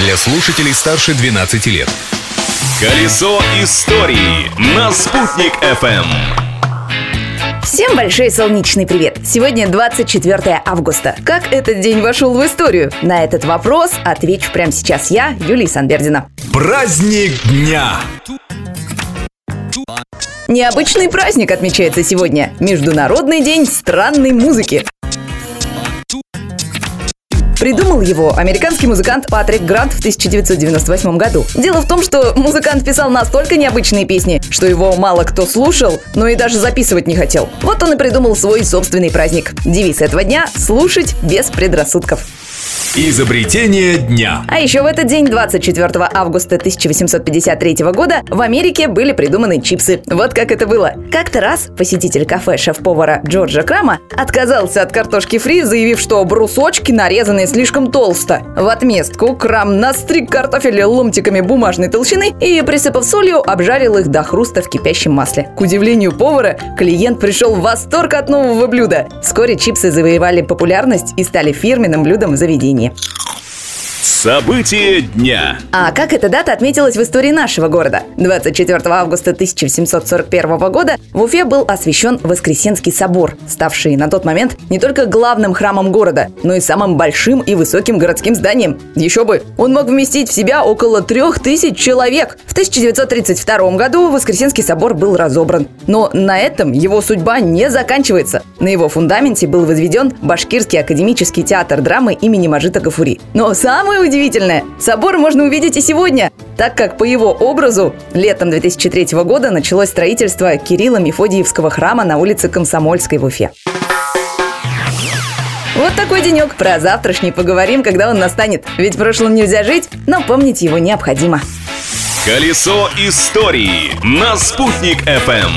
для слушателей старше 12 лет. Колесо истории на «Спутник FM. Всем большой солнечный привет! Сегодня 24 августа. Как этот день вошел в историю? На этот вопрос отвечу прямо сейчас я, Юлия Санбердина. Праздник дня! Необычный праздник отмечается сегодня. Международный день странной музыки. Придумал его американский музыкант Патрик Грант в 1998 году. Дело в том, что музыкант писал настолько необычные песни, что его мало кто слушал, но и даже записывать не хотел. Вот он и придумал свой собственный праздник. Девиз этого дня – слушать без предрассудков. Изобретение дня. А еще в этот день, 24 августа 1853 года, в Америке были придуманы чипсы. Вот как это было. Как-то раз посетитель кафе шеф-повара Джорджа Крама отказался от картошки фри, заявив, что брусочки нарезаны слишком толсто. В отместку Крам настриг картофель ломтиками бумажной толщины и, присыпав солью, обжарил их до хруста в кипящем масле. К удивлению повара, клиент пришел в восторг от нового блюда. Вскоре чипсы завоевали популярность и стали фирменным блюдом в заведении. События дня. А как эта дата отметилась в истории нашего города? 24 августа 1741 года в Уфе был освящен Воскресенский собор, ставший на тот момент не только главным храмом города, но и самым большим и высоким городским зданием. Еще бы, он мог вместить в себя около трех тысяч человек. В 1932 году Воскресенский собор был разобран. Но на этом его судьба не заканчивается. На его фундаменте был возведен Башкирский академический театр драмы имени Мажита Гафури. Но самое удивительное, собор можно увидеть и сегодня, так как по его образу летом 2003 года началось строительство Кирилла Мефодиевского храма на улице Комсомольской в Уфе. Вот такой денек. Про завтрашний поговорим, когда он настанет. Ведь прошлым нельзя жить, но помнить его необходимо. Колесо истории на «Спутник FM.